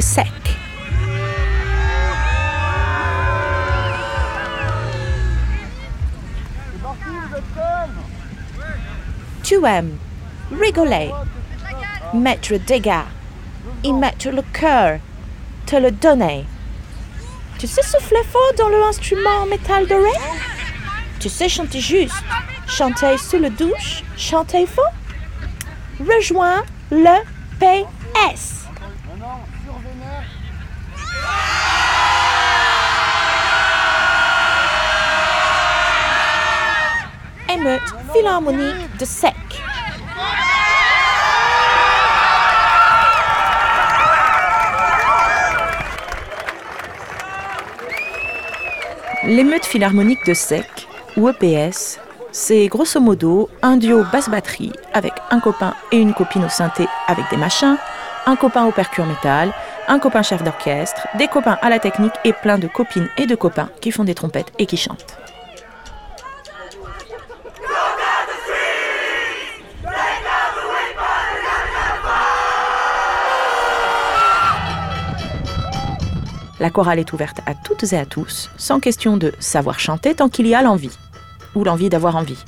Sec. Tu aimes rigoler, mettre dégâts, y mettre le cœur, te le donner. Tu sais souffler fort dans le instrument en métal doré Tu sais chanter juste, chanter sous le douche, chanter fort Rejoins le PS. Émeute philharmonique de Sec. L'émeute philharmonique de Sec, ou EPS, c'est grosso modo un duo basse-batterie avec un copain et une copine au synthé avec des machins, un copain au percure métal, un copain chef d'orchestre, des copains à la technique et plein de copines et de copains qui font des trompettes et qui chantent. La chorale est ouverte à toutes et à tous, sans question de savoir chanter tant qu'il y a l'envie, ou l'envie d'avoir envie.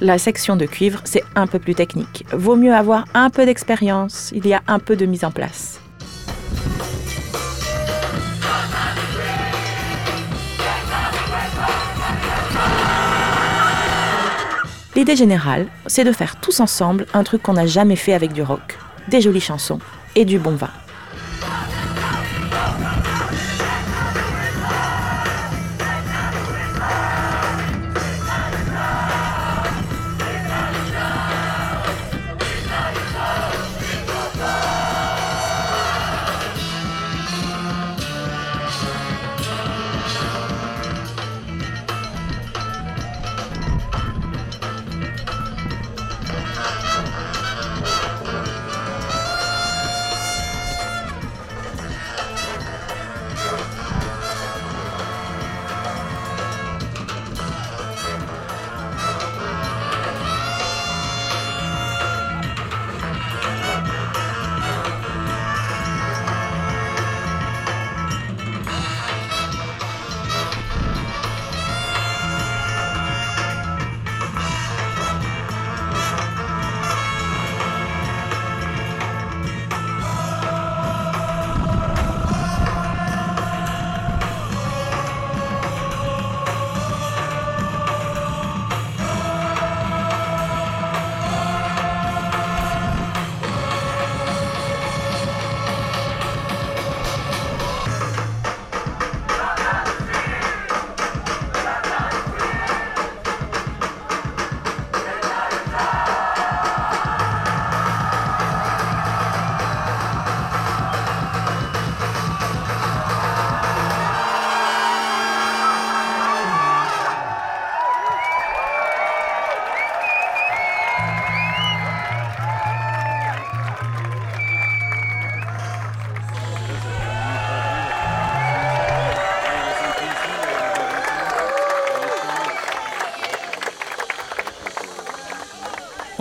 La section de cuivre, c'est un peu plus technique. Vaut mieux avoir un peu d'expérience, il y a un peu de mise en place. L'idée générale, c'est de faire tous ensemble un truc qu'on n'a jamais fait avec du rock, des jolies chansons et du bon vin.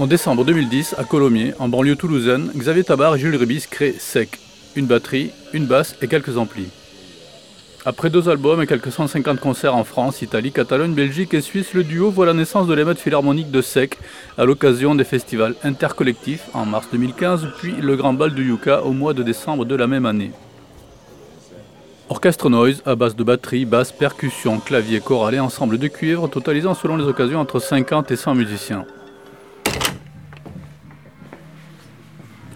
En décembre 2010, à Colomiers, en banlieue toulousaine, Xavier Tabar et Jules Ribis créent SEC, une batterie, une basse et quelques amplis. Après deux albums et quelques 150 concerts en France, Italie, Catalogne, Belgique et Suisse, le duo voit la naissance de l'émeute philharmonique de SEC à l'occasion des festivals intercollectifs en mars 2015, puis le Grand Bal du Yucca au mois de décembre de la même année. Orchestre noise à base de batterie, basse, percussion, clavier, chorale et ensemble de cuivre, totalisant selon les occasions entre 50 et 100 musiciens.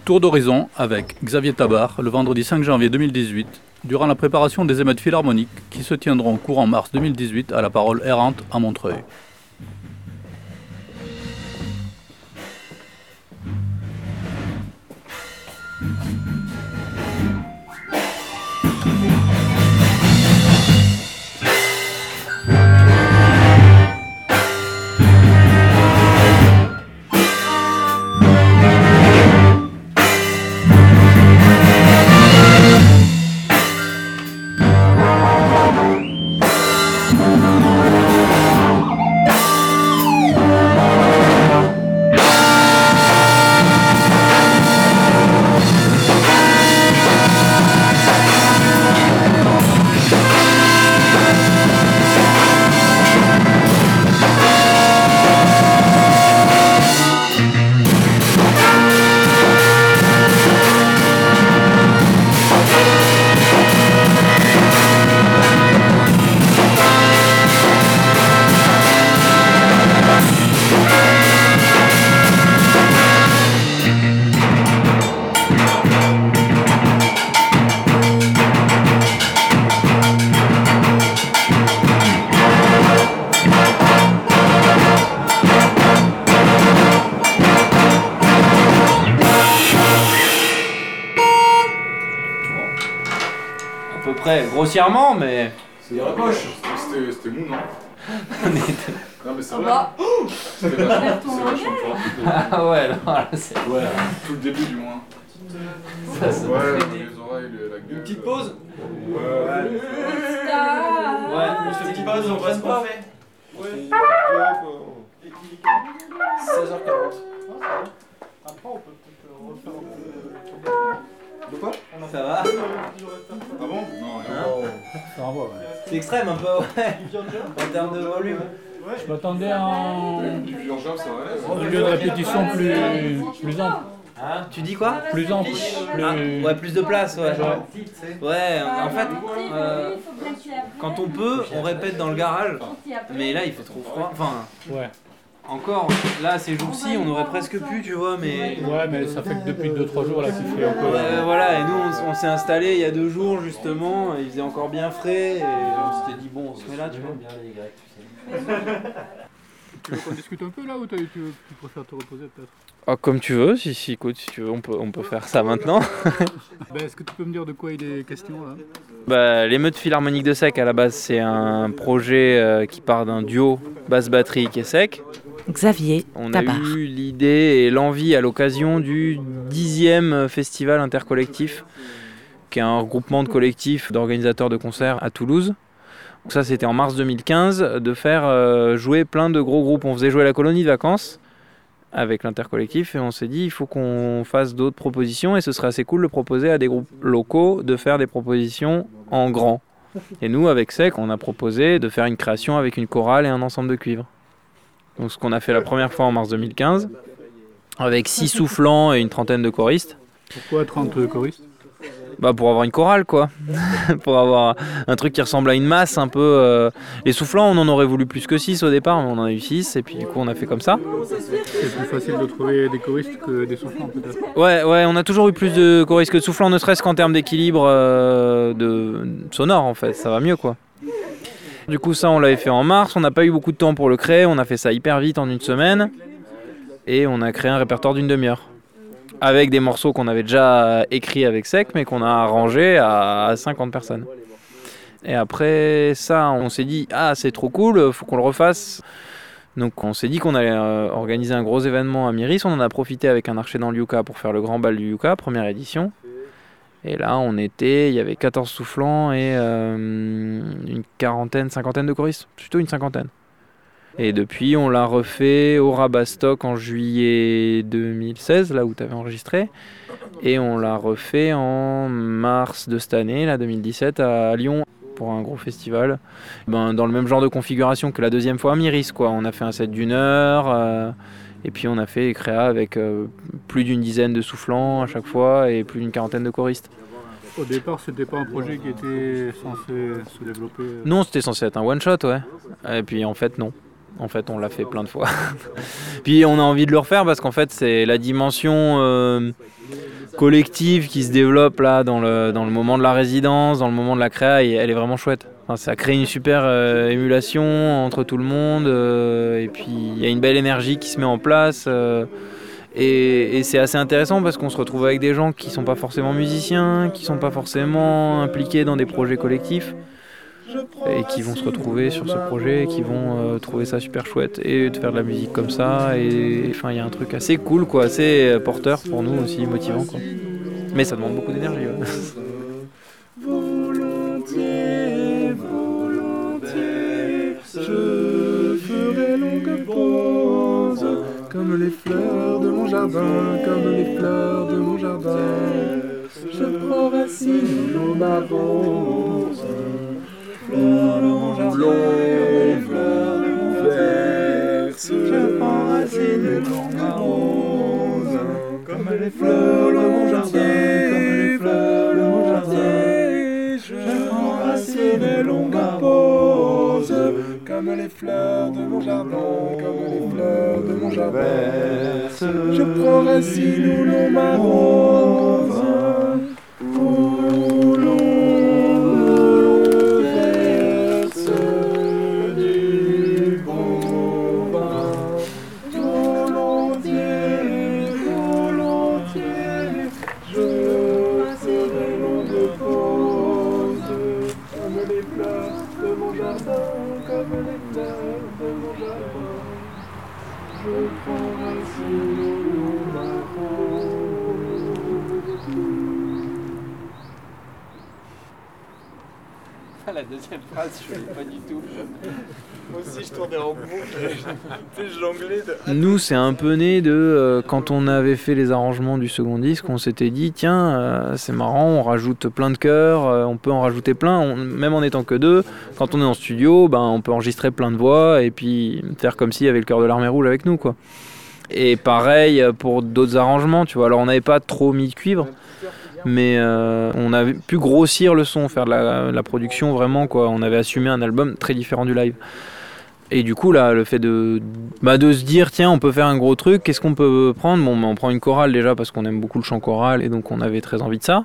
Tour d'horizon avec Xavier Tabar le vendredi 5 janvier 2018, durant la préparation des émeutes philharmoniques qui se tiendront courant mars 2018 à la parole errante à Montreuil. Bah. C'était vachement. C'est vachement fort. Ah ouais, non, là, c'est. Ouais, tout le début du moins. Ça, ça Ouais, fait- les oreilles, le- la gueule. Une petite pause Ouais. Ouais, on se fait une petite pause, on qu'on fait. Ouais. 16h40. De quoi? Ça va? Ah bon? Non, Hein? Renvoie, ouais. C'est extrême un peu, ouais. En termes de volume. Je m'attendais à un, ça va lieu de répétition plus, plus ample. Hein Tu dis quoi Plus ample. Plus... Ah, ouais, plus de place, ouais. Ouais, en fait, euh, quand on peut, on répète dans le garage. Mais là, il fait trop froid. Enfin, Ouais. Encore, là, ces jours-ci, on aurait presque pu, tu vois, mais. ouais, mais ça fait que depuis 2-3 jours là qu'il fait un peu. Ouais, voilà, et nous on, s'est installé il y a deux jours justement, et il faisait encore bien frais, et on s'était dit bon, on se met là, tu vois. Tu veux qu'on discute un peu là ou tu, veux- tu préfères te reposer peut-être? Ah, comme tu veux, si, si, écoute, si tu veux, on peut, on peut faire ça maintenant. ben, Est-ce que tu peux me dire de quoi il est question là? Bah, L'émeute philharmonique de Sec, à la base, c'est un projet euh, qui part d'un duo basse-batterie qui est Sec. Xavier On a eu l'idée et l'envie à l'occasion du dixième festival intercollectif, qui est un regroupement de collectifs d'organisateurs de concerts à Toulouse. Donc ça, c'était en mars 2015, de faire euh, jouer plein de gros groupes. On faisait jouer la colonie de vacances avec l'intercollectif et on s'est dit il faut qu'on fasse d'autres propositions et ce serait assez cool de proposer à des groupes locaux de faire des propositions en grand. Et nous, avec SEC, on a proposé de faire une création avec une chorale et un ensemble de cuivre. Donc ce qu'on a fait la première fois en mars 2015, avec six soufflants et une trentaine de choristes. Pourquoi 30 choristes? Bah pour avoir une chorale quoi, pour avoir un truc qui ressemble à une masse un peu. euh, Les soufflants on en aurait voulu plus que 6 au départ, mais on en a eu 6 et puis du coup on a fait comme ça. C'est plus facile de trouver des choristes que des soufflants peut-être. Ouais ouais on a toujours eu plus de choristes que de soufflants, ne serait-ce qu'en termes d'équilibre euh, de sonore en fait, ça va mieux quoi. Du coup ça on l'avait fait en mars, on n'a pas eu beaucoup de temps pour le créer, on a fait ça hyper vite en une semaine et on a créé un répertoire d'une demi-heure. Avec des morceaux qu'on avait déjà écrits avec Sec mais qu'on a arrangés à 50 personnes. Et après ça, on s'est dit ah c'est trop cool, faut qu'on le refasse. Donc on s'est dit qu'on allait euh, organiser un gros événement à Myris. On en a profité avec un archer dans le Yucca pour faire le grand bal du Yucca, première édition. Et là on était, il y avait 14 soufflants et euh, une quarantaine, cinquantaine de choristes, plutôt une cinquantaine. Et depuis on l'a refait au Rabastock en juillet 2016, là où tu avais enregistré. Et on l'a refait en mars de cette année, là 2017, à Lyon pour un gros festival. Ben, dans le même genre de configuration que la deuxième fois à Myris, quoi. On a fait un set d'une heure, euh, et puis on a fait créa avec euh, plus d'une dizaine de soufflants à chaque fois et plus d'une quarantaine de choristes. Au départ, c'était pas un projet qui était censé se développer. euh, Non, c'était censé être un one shot, ouais. Et puis en fait, non. En fait, on l'a fait plein de fois. puis on a envie de le refaire parce qu'en fait, c'est la dimension euh, collective qui se développe là dans le, dans le moment de la résidence, dans le moment de la créa, et elle est vraiment chouette. Ça crée une super euh, émulation entre tout le monde, euh, et puis il y a une belle énergie qui se met en place. euh, et, c'est assez intéressant parce qu'on se retrouve avec des gens qui sont pas forcément musiciens, qui sont pas forcément impliqués dans des projets collectifs et qui vont se retrouver sur ce projet et qui vont trouver ça super chouette et de faire de la musique comme ça et enfin il y a un truc assez cool quoi assez porteur pour nous aussi motivant quoi mais ça demande beaucoup d'énergie. comme les fleurs de mon jardin. Je prends racine dans ma rose, fleurs de mon jardin, les fleurs de mon verse. Je prends racine dans ma rose, comme les fleurs de mon jardin, comme les fleurs de mon jardin. Je prends racine et longue pause, comme les fleurs de mon jardin, comme les fleurs de mon jardin. Je prends racine où l'on où Nous, c'est un peu né de euh, quand on avait fait les arrangements du second disque, on s'était dit tiens, euh, c'est marrant, on rajoute plein de chœurs, euh, on peut en rajouter plein, on- même en étant que deux. Quand on est en studio, ben, on peut enregistrer plein de voix et puis faire comme s'il y avait le chœur de l'armée rouge avec nous, quoi. Et pareil pour d'autres arrangements, tu vois. Alors, on n'avait pas trop mis de cuivre. Mais euh, on avait pu grossir le son, faire de la, production vraiment quoi. On avait assumé un album très différent du live. Et du coup, là, le fait de, bah, de se dire, tiens, on peut faire un gros truc, qu'est-ce qu'on peut prendre? Bon, bah, on prend une chorale déjà parce qu'on aime beaucoup le chant choral et donc on avait très envie de ça.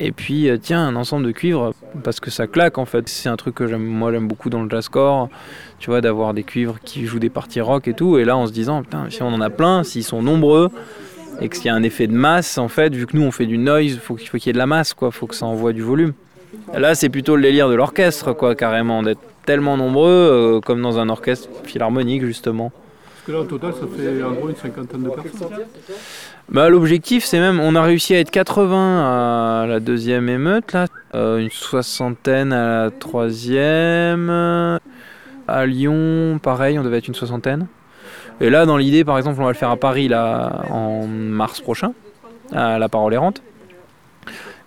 Et puis, euh, tiens, un ensemble de cuivres parce que ça claque en fait. C'est un truc que j'aime, moi j'aime beaucoup dans le jazzcore, tu vois, d'avoir des cuivres qui jouent des parties rock et tout. Et là, en se disant, putain, si on en a plein, s'ils sont nombreux et qu'il y a un effet de masse, en fait, vu que nous on fait du noise, faut qu'il faut qu'il y ait de la masse, quoi, faut que ça envoie du volume. Là, c'est plutôt le délire de l'orchestre, quoi, carrément, d'être tellement nombreux, euh, comme dans un orchestre philharmonique, justement. Parce que là, au total, ça fait en gros une cinquantaine de personnes. Bah, L'objectif, c'est même, on a réussi à être 80 à la deuxième émeute, là, euh, une soixantaine à la troisième. À Lyon, pareil, on devait être une soixantaine. Et là, dans l'idée, par exemple, on va le faire à Paris, là, en mars prochain, à La Parole Errante.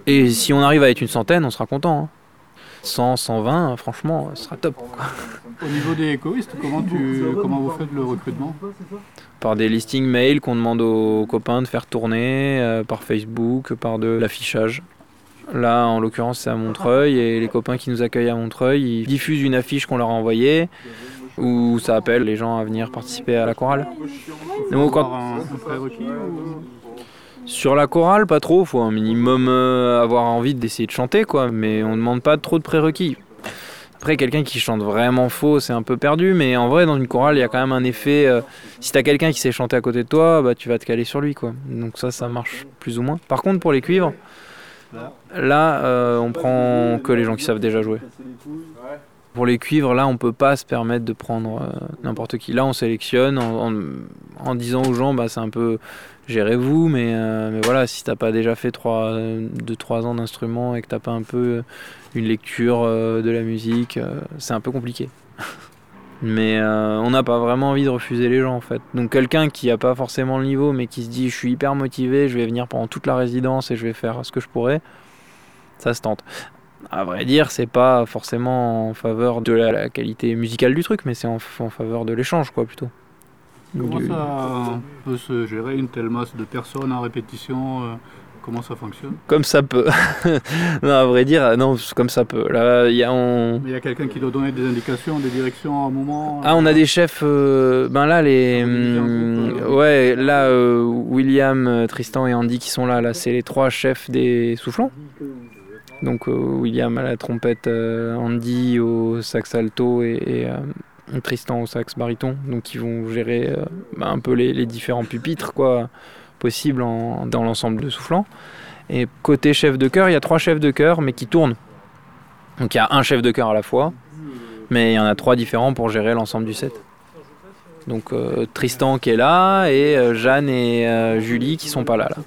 Et si on arrive à être une centaine, on sera content. hein. 100, 120, franchement, ce sera top. quoi. Au niveau des choristes, comment, tu, comment vous faites le recrutement? Par des listings mail qu'on demande aux copains de faire tourner, euh, par Facebook, par de l'affichage. Là, en l'occurrence, c'est à Montreuil et les copains qui nous accueillent à Montreuil, ils diffusent une affiche qu'on leur a envoyée où ça appelle les gens à venir participer à la chorale. Donc, quand- un, un sur la chorale, pas trop, faut un minimum euh, avoir envie d'essayer de chanter, quoi, mais on demande pas trop de prérequis. Après, quelqu'un qui chante vraiment faux, c'est un peu perdu, mais en vrai, dans une chorale, il y a quand même un effet. euh, si t'as quelqu'un qui sait chanter à côté de toi, bah, tu vas te caler sur lui, quoi. Donc, ça, ça marche plus ou moins. Par contre, pour les cuivres, là, euh, on prend que les gens qui savent déjà jouer. Pour les cuivres, là, on peut pas se permettre de prendre euh, n'importe qui. Là, on sélectionne en, disant aux gens, bah, c'est un peu gérez-vous, mais, euh, mais voilà, si t'as pas déjà fait 2-3 ans d'instrument et que t'as pas un peu euh, une lecture de la musique, c'est un peu compliqué. mais on n'a pas vraiment envie de refuser les gens en fait. Donc quelqu'un qui a pas forcément le niveau, mais qui se dit je suis hyper motivé, je vais venir pendant toute la résidence et je vais faire ce que je pourrais, ça se tente. À vrai dire, c'est pas forcément en faveur de la, la qualité musicale du truc, mais c'est en, en faveur de l'échange quoi plutôt. Comment Du- ça peut se gérer une telle masse de personnes en répétition euh, Comment ça fonctionne? Comme ça peut. non, à vrai dire, euh, non, comme ça peut. Là, il y a, on... Il y a quelqu'un qui doit donner des indications, des directions à un moment Ah, on a des chefs. euh, ben là, les. hum, ouais, là, euh, William, euh, Tristan et Andy qui sont là, là, c'est les trois chefs des soufflants. Donc, euh, William à la trompette, euh, Andy au sax alto et, euh, Tristan au sax baryton. Donc, ils vont gérer euh, ben, un peu les, différents pupitres, quoi, possibles dans l'ensemble de soufflants. Et côté chef de chœur, il y a trois chefs de chœur, mais qui tournent. Donc, il y a un chef de chœur à la fois. Mais il y en a trois différents pour gérer l'ensemble du set. Donc euh, Tristan qui est là et euh, Jeanne et euh, Julie qui sont pas là là.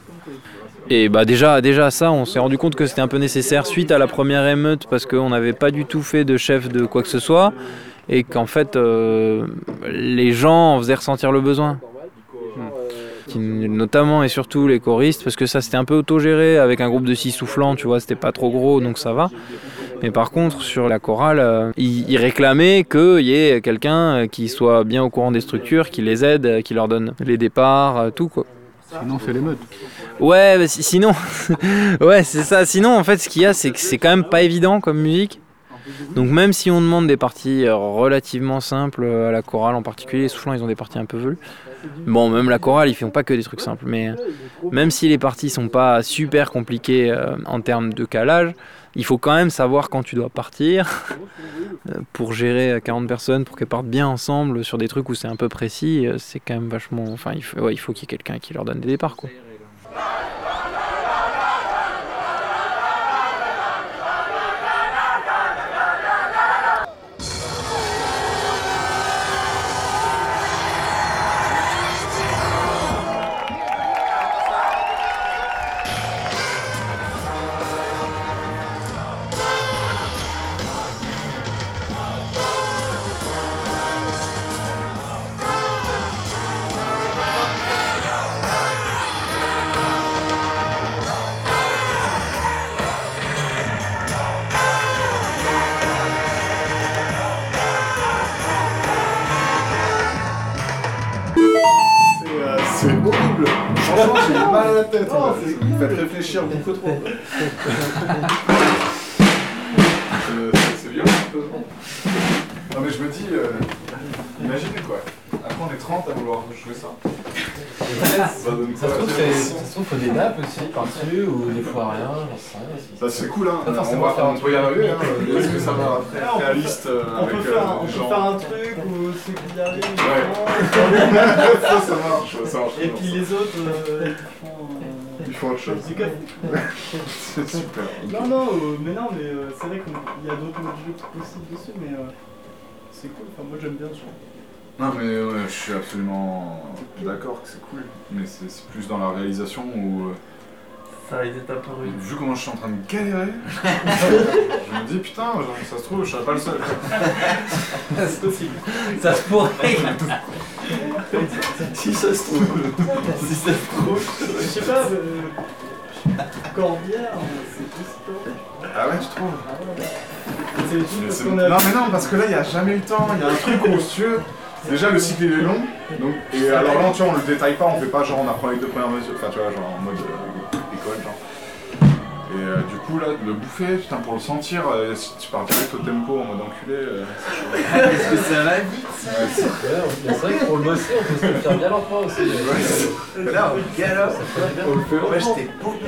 Et bah déjà, déjà ça, on s'est rendu compte que c'était un peu nécessaire suite à la première émeute parce qu'on n'avait pas du tout fait de chef de quoi que ce soit et qu'en fait euh, les gens en faisaient ressentir le besoin. Qui- notamment et surtout les choristes parce que ça c'était un peu autogéré avec un groupe de six soufflants, tu vois, c'était pas trop gros donc ça va. Mais par contre, sur la chorale, euh, ils, réclamaient qu'il y ait quelqu'un euh, qui soit bien au courant des structures, qui les aide, qui leur donne les départs, tout quoi. Sinon, c'est l'émeute. Ouais, si- sinon, ouais, c'est ça. Sinon, en fait, ce qu'il y a, c'est que c'est quand même pas évident comme musique. Donc, même si on demande des parties euh, relativement simples euh, à la chorale en particulier, les soufflants, ils ont des parties un peu velues. Bon, même la chorale, ils font pas que des trucs simples. Mais euh, même si les parties sont pas super compliquées en termes de calage, il faut quand même savoir quand tu dois partir pour gérer euh, 40 personnes, pour qu'elles partent bien ensemble sur des trucs où c'est un peu précis. C'est quand même vachement. Enfin, il faut qu'il y ait quelqu'un qui leur donne des départs, quoi. Franchement, me faites réfléchir beaucoup trop. Euh, c'est- c'est violent un peu. Non, mais je me dis, euh, imaginez quoi. Après, on est 30 à vouloir jouer ça. Ça donne Ça quoi se trouve, la c'est- différence ça se trouve, faut des nappes aussi par-dessus ou des fois rien, j'en sais rien. si- Ça c'est cool hein, Pas on, forcément va, faire un on peut y truc. arriver hein. Est-ce que ça va après Ah, on peut réaliste euh, On avec peut faire, euh, on des peut gens faire un truc où ceux qui y arrivent, ils Ouais. font, ça, ça marche, ça marche. et puis les autres, euh, ils font autre chose. C'est super. Non, non, euh, mais non, mais euh, c'est vrai qu'il y a d'autres modules possibles dessus, mais euh, c'est cool. Enfin, moi j'aime bien ce jeu. Non mais ouais, je suis absolument d'accord que c'est cool, mais c'est plus dans la réalisation où, Ça a été un peu rude. vu comment je suis en train de galérer, je me dis putain, genre, ça se trouve, je serais pas le seul. c'est possible. Ça se pourrait. si ça se trouve. si ça se trouve. Je sais pas, euh, Corbière, c'est possible. Ah ouais, tu trouves C'est juste Mais parce c'est- qu'on a. Non mais non, parce que là, il n'y a jamais eu le temps, il y a un truc où, si tu veux, déjà le cycle il est long, donc, et alors là, tu vois, on le détaille pas, on fait pas genre on apprend les deux premières mesures, enfin tu vois, genre en mode euh, coup, là, le bouffer, putain, pour le sentir, euh, si tu pars direct au tempo en mode enculé, euh. Est-ce que ça va vite Ouais, c'est- Ouais, C'est vrai que pour le bosser, on peut se le faire bien lentement aussi. Là, on galope. on le fait Moi, j'étais paumé.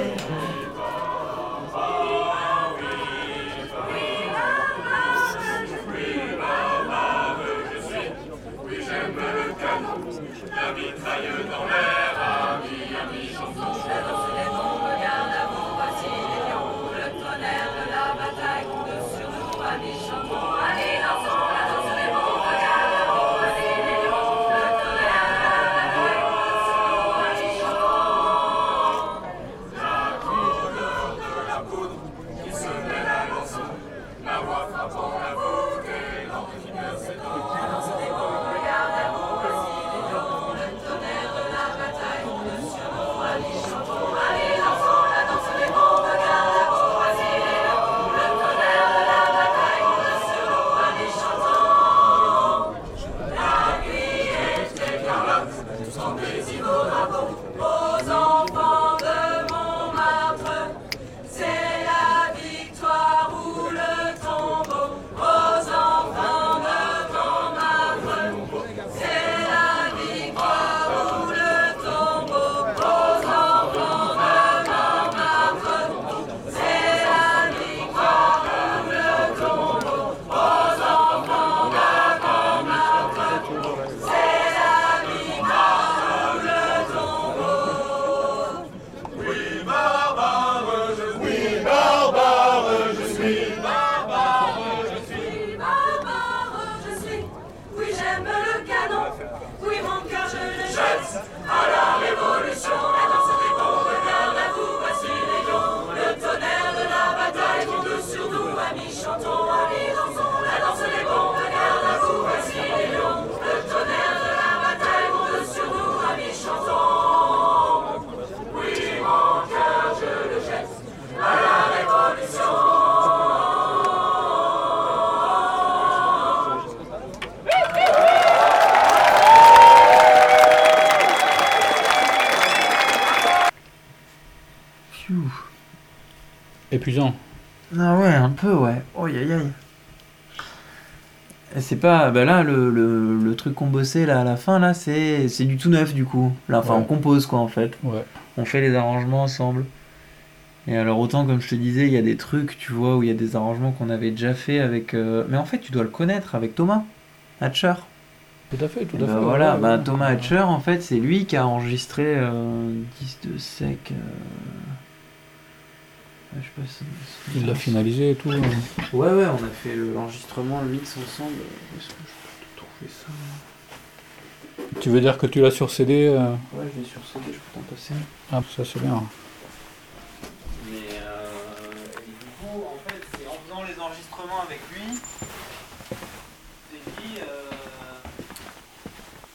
Épuisant. Ah ouais, un peu, ouais. Oh, aïe aïe. Et c'est pas. Bah là, le, le, le truc qu'on bossait là à la fin, là, c'est c'est du tout neuf du coup. Là, enfin, Ouais. on compose quoi en fait. Ouais. On fait les arrangements ensemble. Et alors, autant comme je te disais, il y a des trucs, tu vois, où il y a des arrangements qu'on avait déjà fait avec. euh, Mais en fait, tu dois le connaître avec Thomas Hatcher. Tout à fait, tout à bah fait. voilà, ouais, bah. Thomas Hatcher, en fait, c'est lui qui a enregistré euh, 10 de sec. euh, Je sais pas si- Il l'a finalisé et tout. hein. Ouais, ouais, on a fait le- l'enregistrement, le mix ensemble. Est-ce que je peux te trouver ça? Tu veux dire que tu l'as sur CD euh Ouais, je l'ai sur CD, je peux t'en passer. Ah, ça c'est bien. Mais euh, et du coup, en fait, c'est en faisant les enregistrements avec lui, et puis, euh,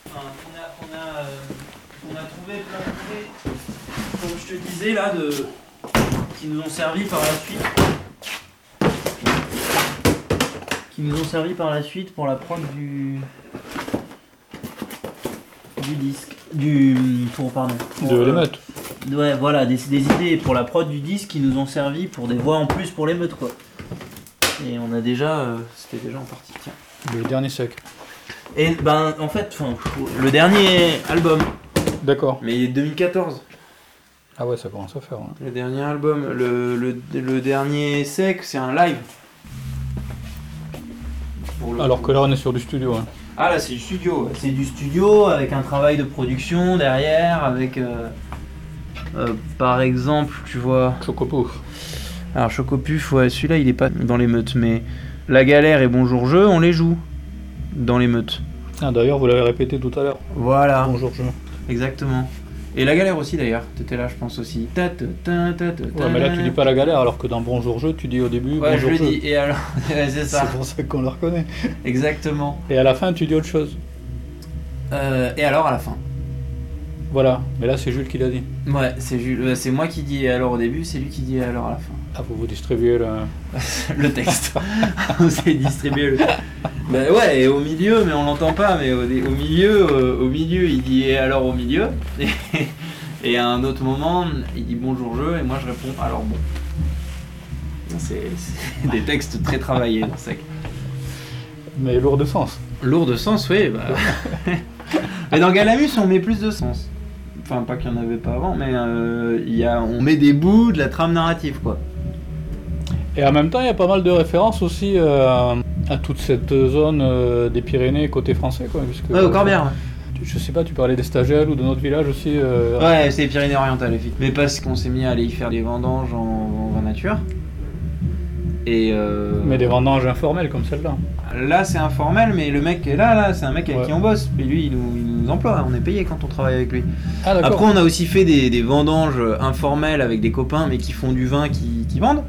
enfin, on a, on a, euh, on a trouvé plein de clés, comme je te disais là, de, qui nous ont servi par la suite. Qui nous ont servi par la suite pour la prod du, du disque. du pour pardon pour, De euh, l'émeute. ouais voilà des, des idées pour la prod du disque qui nous ont servi pour des voix en plus pour l'émeute quoi et on a déjà euh, c'était déjà en partie tiens Le dernier sec. et ben en fait le dernier album D'accord. mais il est 2014 Ah ouais, ça commence à faire. hein. le dernier album le, le, le dernier sec c'est un live Pour le Alors coup. que là, on est sur du studio. hein. Ah là c'est du studio, ouais. c'est du studio avec un travail de production derrière, avec euh, euh, par exemple tu vois. Chocopouf. Alors Chocopuf, ouais celui-là il est pas dans les meutes, mais La Galère et Bonjour Jeu on les joue dans les meutes. Ah, D'ailleurs, vous l'avez répété tout à l'heure. Voilà. Bonjour, je. Exactement. Et La Galère aussi d'ailleurs, t'étais là je pense aussi. Ta, ta, ta, ta, ta, Ouais, mais là, tu dis pas la galère, alors que dans Bonjour Jeu, tu dis au début Ouais je Bonjour le Jeu. dis, et alors c'est ça. C'est pour ça qu'on le reconnaît. Exactement. Et à la fin, tu dis autre chose. Euh, et alors à la fin. Voilà. Mais là, c'est Jules qui l'a dit. Ouais, c'est Jules- c'est moi qui dis et alors au début, c'est lui qui dit alors à la fin. Ah, vous vous distribuez le. le texte. on s'est distribué le. Bah ouais, et au milieu, mais on l'entend pas, mais au, au milieu, euh, au milieu, il dit et alors au milieu. Et, et à un autre moment, il dit bonjour jeu, et moi je réponds alors bon. C'est des textes très travaillés dans Sec. Mais lourd de sens. Lourd de sens, oui. Bah... mais dans Galamus, on met plus de sens. Enfin, pas qu'il n'y en avait pas avant, mais euh, y a, on met des bouts de la trame narrative, quoi. Et en même temps, il y a pas mal de références aussi euh, à toute cette zone euh, des Pyrénées côté français. Quoi, puisque, Ouais, au Corbière, Je sais pas, tu parlais des stagiaires ou de notre village aussi. Ouais, c'est les Pyrénées-Orientales, effectivement. Mais parce qu'on s'est mis à aller y faire des vendanges en, en nature. Et euh, Mais des vendanges informelles comme celle-là. là, c'est informel, mais le mec est là, là, c'est un mec avec Ouais. qui on bosse. Et lui, il nous, il nous emploie, on est payé quand on travaille avec lui. Ah. Après, on a aussi fait des, des vendanges informelles avec des copains, mais qui font du vin, qui, qui vendent.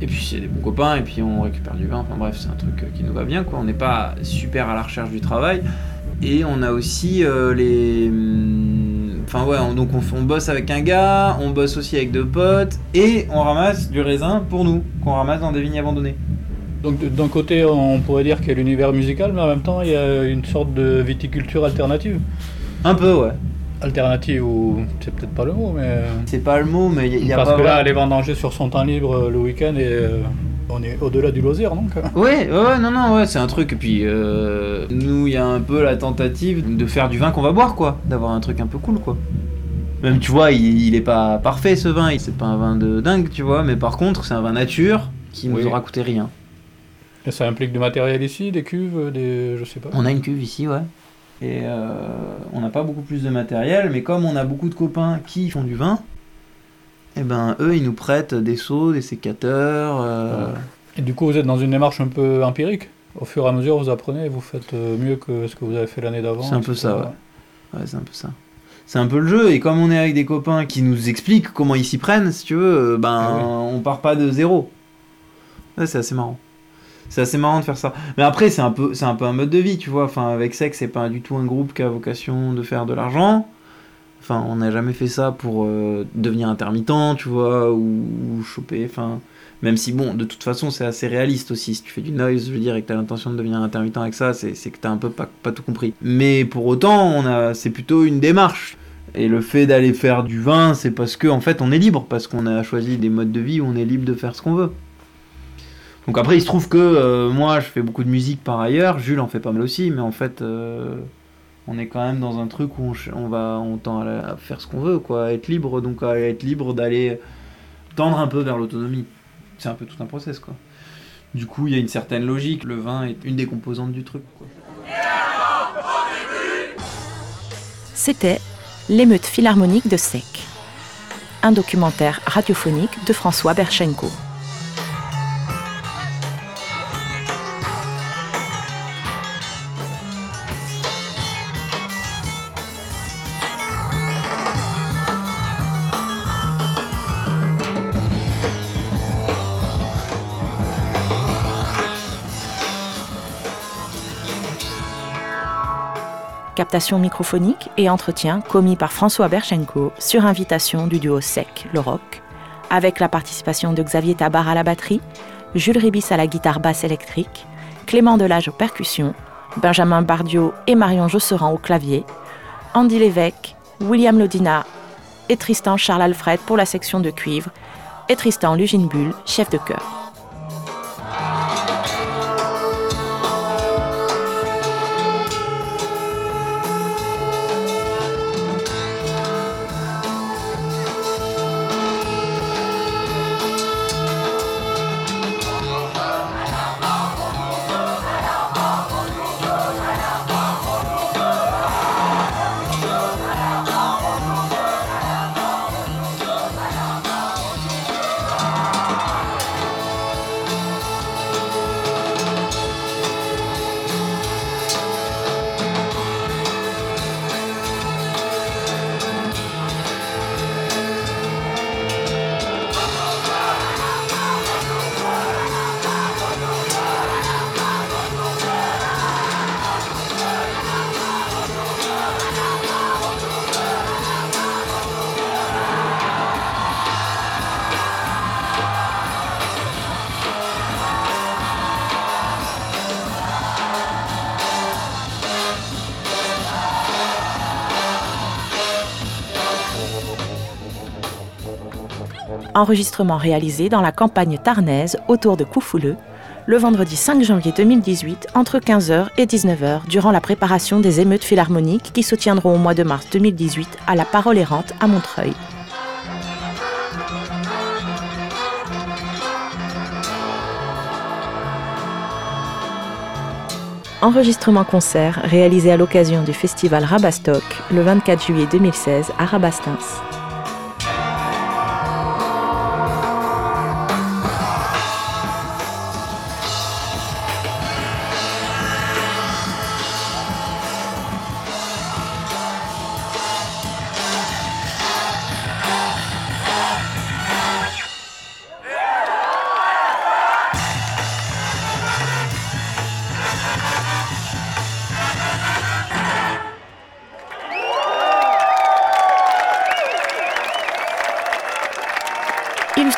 Et puis, c'est des bons copains, et puis on récupère du vin. Enfin bref, c'est un truc euh, qui nous va bien, quoi. On n'est pas super à la recherche du travail. Et on a aussi euh, les. Enfin, ouais, on- donc on, bosse avec un gars, on bosse aussi avec deux potes, et on ramasse du raisin pour nous, qu'on ramasse dans des vignes abandonnées. Donc d'un côté, on pourrait dire qu'il y a l'univers musical, mais en même temps, il y a une sorte de viticulture alternative. Un peu, ouais. Alternative, ou c'est peut-être pas le mot, mais. C'est pas le mot, mais il y, a Parce pas. que là, vraiment- aller vendanger sur son temps libre euh, le week-end, et euh, on est au-delà du loisir, donc. Ouais, ouais, non, non, ouais, c'est un truc. Et puis, euh, nous, il y a un peu la tentative de faire du vin qu'on va boire, quoi. D'avoir un truc un peu cool, quoi. Même, tu vois, il, il est pas parfait ce vin, c'est pas un vin de dingue, tu vois, mais par contre, c'est un vin nature qui nous Oui. aura coûté rien. Et ça implique du matériel ici, des cuves, des. je sais pas. On a une cuve ici, ouais. Et euh, on n'a pas beaucoup plus de matériel, mais comme on a beaucoup de copains qui font du vin, et ben eux, ils nous prêtent des seaux, des sécateurs. euh, Et du coup, vous êtes dans une démarche un peu empirique. Au fur et à mesure, vous apprenez, vous faites euh, mieux que ce que vous avez fait l'année d'avant. C'est un peu ça, ouais. Ouais, c'est un peu ça. C'est un peu le jeu, et comme on est avec des copains qui nous expliquent comment ils s'y prennent, si tu veux, euh, ben Ah oui. on part pas de zéro. Ouais, c'est assez marrant. C'est assez marrant de faire ça. Mais après, c'est un peu, c'est un peu un mode de vie, tu vois. Enfin, avec Sex, c'est pas du tout un groupe qui a vocation de faire de l'argent. Enfin, on n'a jamais fait ça pour euh, devenir intermittent, tu vois, ou, choper. Enfin, même si, bon, de toute façon, c'est assez réaliste aussi. Si tu fais du noise, je veux dire, et que tu as l'intention de devenir intermittent avec ça, c'est que tu un peu pas, tout compris. Mais pour autant, c'est plutôt une démarche. Et le fait d'aller faire du vin, c'est parce que en fait, on est libre, parce qu'on a choisi des modes de vie où on est libre de faire ce qu'on veut. Donc après, il se trouve que euh, moi, je fais beaucoup de musique par ailleurs. Jules en fait pas mal aussi, mais en fait, euh, on est quand même dans un truc où on, va, on tend à, faire ce qu'on veut, quoi, être libre, donc à être libre d'aller tendre un peu vers l'autonomie. C'est un peu tout un process, quoi. Du coup, il y a une certaine logique. Le vin est une des composantes du truc. C'était L'émeute philharmonique de Sec, un documentaire radiophonique de François Berchenko. Captation microphonique et entretien commis par François Berchenko sur invitation du duo Sec, le rock, avec la participation de Xavier Tabar à la batterie, Jules Ribis à la guitare basse électrique, Clément Delage aux percussions, Benjamin Bardiot et Marion Josserand au clavier, Andy Lévesque, William Lodina et Tristan Charles Alfred pour la section de cuivre et Tristan Lugine Bull, chef de chœur. Enregistrement réalisé dans la campagne tarnaise autour de Coufouleux, le vendredi 5 janvier 2018 entre 15h et 19h durant la préparation des émeutes philharmoniques qui se tiendront au mois de mars 2018 à la Parole errante à Montreuil. Enregistrement concert réalisé à l'occasion du festival Rabastock le 24 juillet 2016 à Rabastens.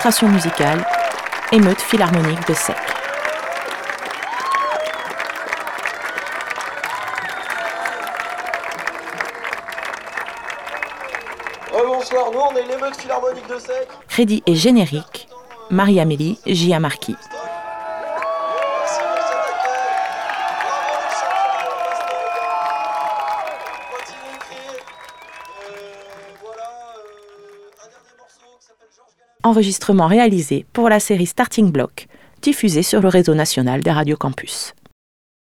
Illustration musicale, émeute philharmonique de Sec. bonsoir, nous on est l'émeute philharmonique de Sec. Crédit et générique, Marie-Amélie Gia Enregistrement réalisé pour la série Starting Block, diffusée sur le réseau national des radios campus.